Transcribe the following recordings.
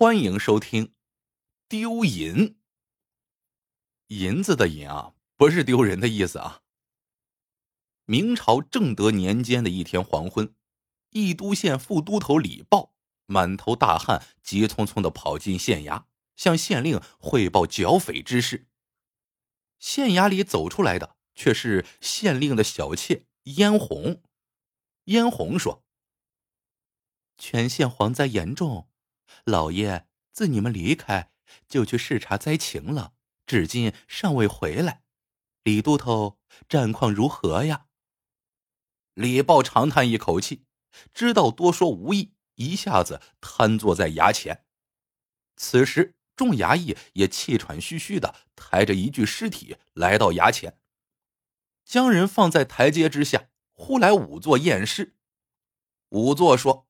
欢迎收听。丢银，银子的银啊，不是丢人的意思啊。明朝正德年间的一天黄昏，义都县副都头李豹满头大汗，急匆匆的跑进县衙，向县令汇报剿匪之事。县衙里走出来的却是县令的小妾嫣红。嫣红说：“全县蝗灾严重。”老爷自你们离开，就去视察灾情了，至今尚未回来。李都头，战况如何呀？李豹长叹一口气，知道多说无益，一下子瘫坐在衙前。此时，众衙役也气喘吁吁的抬着一具尸体来到衙前，将人放在台阶之下。忽来仵作验尸，仵作说：“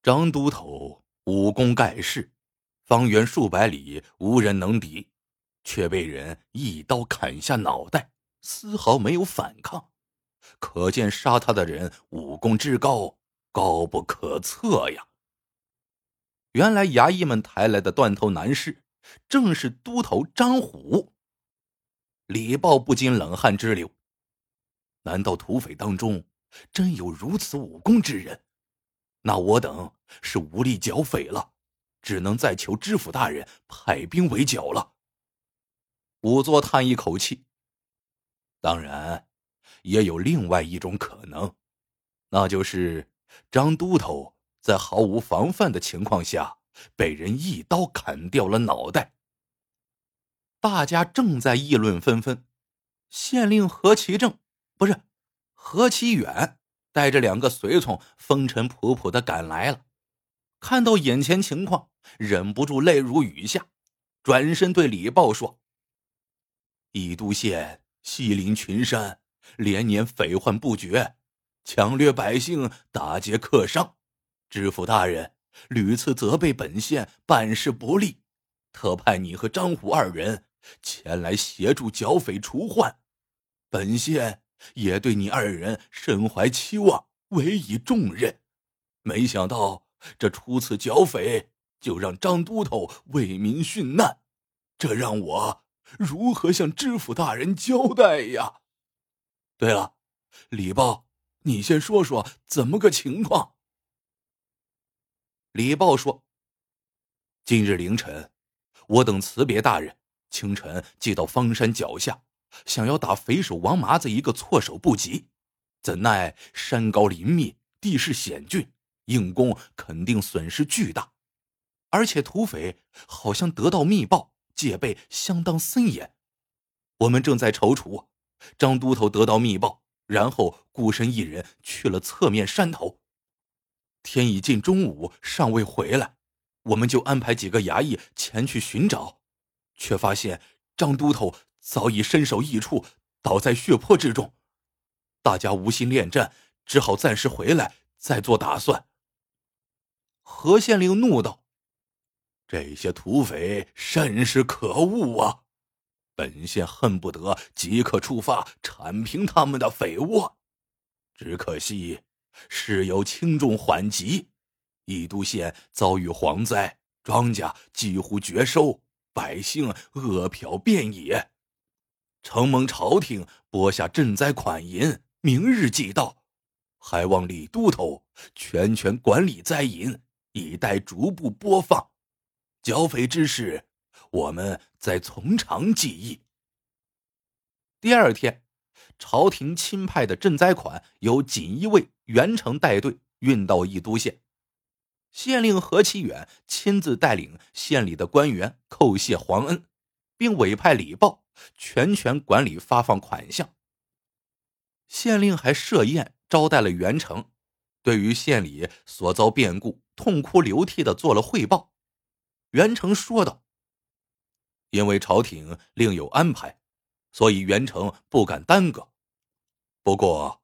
张都头。”武功盖世，方圆数百里无人能敌，却被人一刀砍下脑袋，丝毫没有反抗，可见杀他的人武功之高，高不可测呀！原来衙役们抬来的断头男尸，正是都头张虎。李豹不禁冷汗直流，难道土匪当中真有如此武功之人？那我等是无力剿匪了，只能再求知府大人派兵围剿了。仵作叹一口气。当然，也有另外一种可能，那就是张都头在毫无防范的情况下被人一刀砍掉了脑袋。大家正在议论纷纷，县令何其正，不是何其远。带着两个随从，风尘仆仆的赶来了。看到眼前情况，忍不住泪如雨下，转身对李豹说：“宜都县西临群山，连年匪患不绝，抢掠百姓，打劫客商。知府大人屡次责备本县办事不力，特派你和张虎二人前来协助剿匪除患。本县。”也对你二人身怀期望，委以重任，没想到这初次剿匪就让张都头为民殉难，这让我如何向知府大人交代呀？对了，李豹，你先说说怎么个情况？李豹说：“今日凌晨，我等辞别大人，清晨即到方山脚下。”想要打匪首王麻子一个措手不及，怎奈山高林密，地势险峻，硬攻肯定损失巨大。而且土匪好像得到密报，戒备相当森严。我们正在踌躇，张都头得到密报，然后孤身一人去了侧面山头。天已近中午，尚未回来，我们就安排几个衙役前去寻找，却发现张都头。早已身首异处，倒在血泊之中。大家无心恋战，只好暂时回来，再做打算。何县令怒道：“这些土匪甚是可恶啊！本县恨不得即刻出发铲平他们的匪窝。只可惜事有轻重缓急，义都县遭遇蝗灾，庄稼几乎绝收，百姓饿殍遍野。”承蒙朝廷拨下赈灾款银，明日即到，还望李都头全权管理灾银，以待逐步播放。剿匪之事，我们再从长计议。第二天，朝廷钦派的赈灾款由锦衣卫袁成带队运到义都县，县令何其远亲自带领县里的官员叩谢皇恩，并委派李豹。全权管理发放款项。县令还设宴招待了袁成，对于县里所遭变故，痛哭流涕的做了汇报。袁成说道：“因为朝廷另有安排，所以袁成不敢耽搁。不过，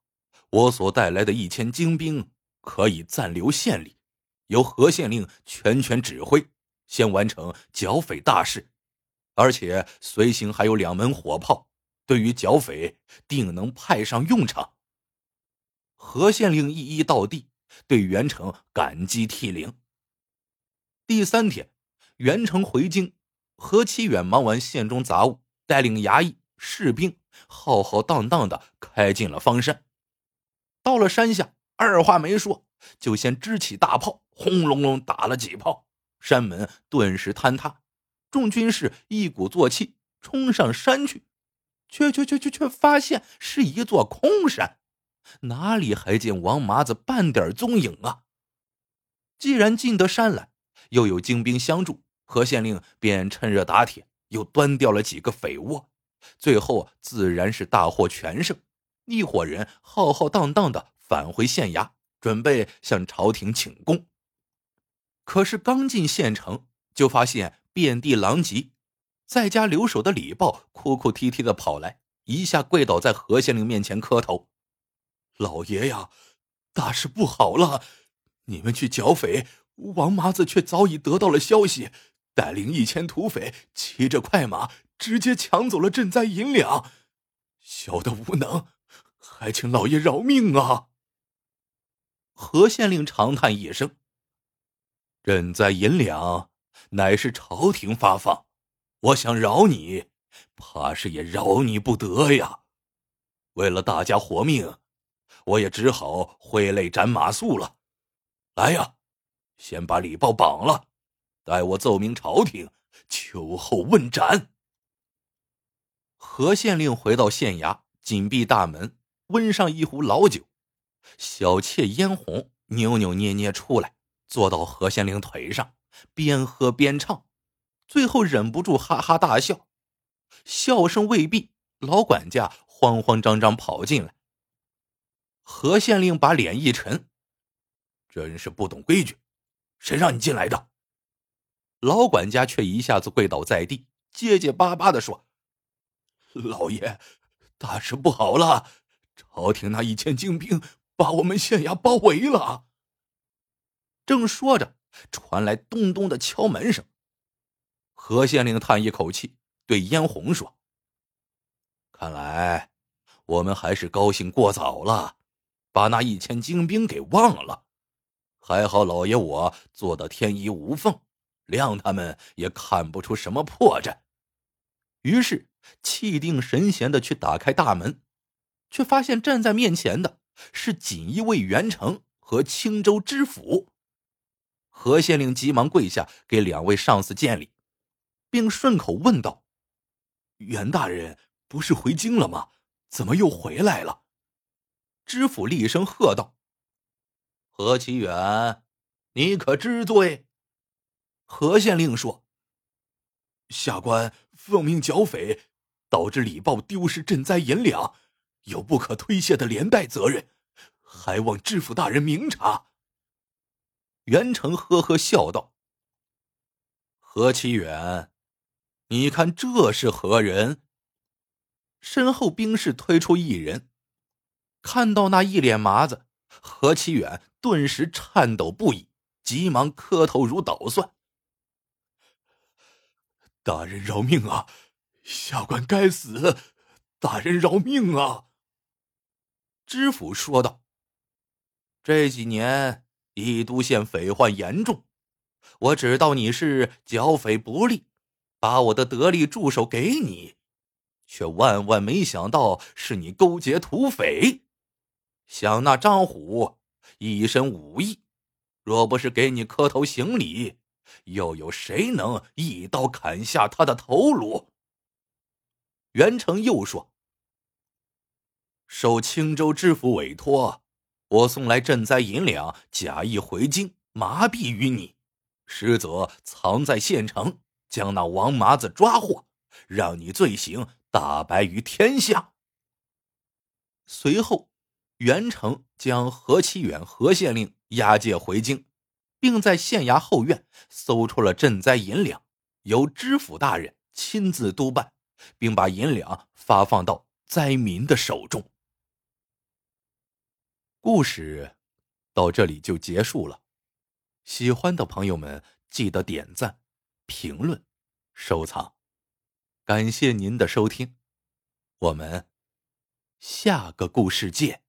我所带来的一千精兵可以暂留县里，由何县令全权指挥，先完成剿匪大事。”而且随行还有两门火炮，对于剿匪定能派上用场。何县令一一到地，对袁成感激涕零。第三天，袁成回京，何其远忙完县中杂务，带领衙役、士兵，浩浩荡荡的开进了方山。到了山下，二话没说，就先支起大炮，轰隆隆打了几炮，山门顿时坍塌。众军士一鼓作气冲上山去，却却却却却发现是一座空山，哪里还见王麻子半点踪影啊？既然进得山来，又有精兵相助，何县令便趁热打铁，又端掉了几个匪窝，最后自然是大获全胜。一伙人浩浩荡荡的返回县衙，准备向朝廷请功。可是刚进县城，就发现遍地狼藉，在家留守的李豹哭哭啼啼的跑来，一下跪倒在何县令面前磕头：“老爷呀，大事不好了！你们去剿匪，王麻子却早已得到了消息，带领一千土匪，骑着快马，直接抢走了赈灾银两。小的无能。”还请老爷饶命啊！何县令长叹一声：“赈灾银两乃是朝廷发放，我想饶你，怕是也饶你不得呀。为了大家活命，我也只好挥泪斩马谡了。来呀，先把李豹绑了，待我奏明朝廷，秋后问斩。”何县令回到县衙，紧闭大门。温上一壶老酒，小妾嫣红扭扭捏捏出来，坐到何县令腿上，边喝边唱，最后忍不住哈哈大笑。笑声未毕，老管家慌慌张张跑进来。何县令把脸一沉：“真是不懂规矩，谁让你进来的？”老管家却一下子跪倒在地，结结巴巴的说：“老爷，大事不好了！”朝廷那一千精兵把我们县衙包围了。正说着，传来咚咚的敲门声。何县令叹一口气，对嫣红说：“看来我们还是高兴过早了，把那一千精兵给忘了。还好老爷我做的天衣无缝，谅他们也看不出什么破绽。”于是气定神闲的去打开大门。却发现站在面前的是锦衣卫袁成和青州知府。何县令急忙跪下给两位上司见礼，并顺口问道：“袁大人不是回京了吗？怎么又回来了？”知府厉声喝道：“何其远，你可知罪？”何县令说：“下官奉命剿匪，导致李豹丢失赈灾银两。”有不可推卸的连带责任，还望知府大人明察。袁成呵呵笑道：“何其远，你看这是何人？”身后兵士推出一人，看到那一脸麻子，何其远顿时颤抖不已，急忙磕头如捣蒜：“大人饶命啊！下官该死，大人饶命啊！”知府说道：“这几年宜都县匪患严重，我知道你是剿匪不利，把我的得力助手给你，却万万没想到是你勾结土匪。想那张虎一身武艺，若不是给你磕头行礼，又有谁能一刀砍下他的头颅？”袁成又说。受青州知府委托，我送来赈灾银两，假意回京麻痹于你，实则藏在县城，将那王麻子抓获，让你罪行大白于天下。随后，袁成将何其远何县令押解回京，并在县衙后院搜出了赈灾银两，由知府大人亲自督办，并把银两发放到灾民的手中。故事到这里就结束了，喜欢的朋友们记得点赞、评论、收藏，感谢您的收听，我们下个故事见。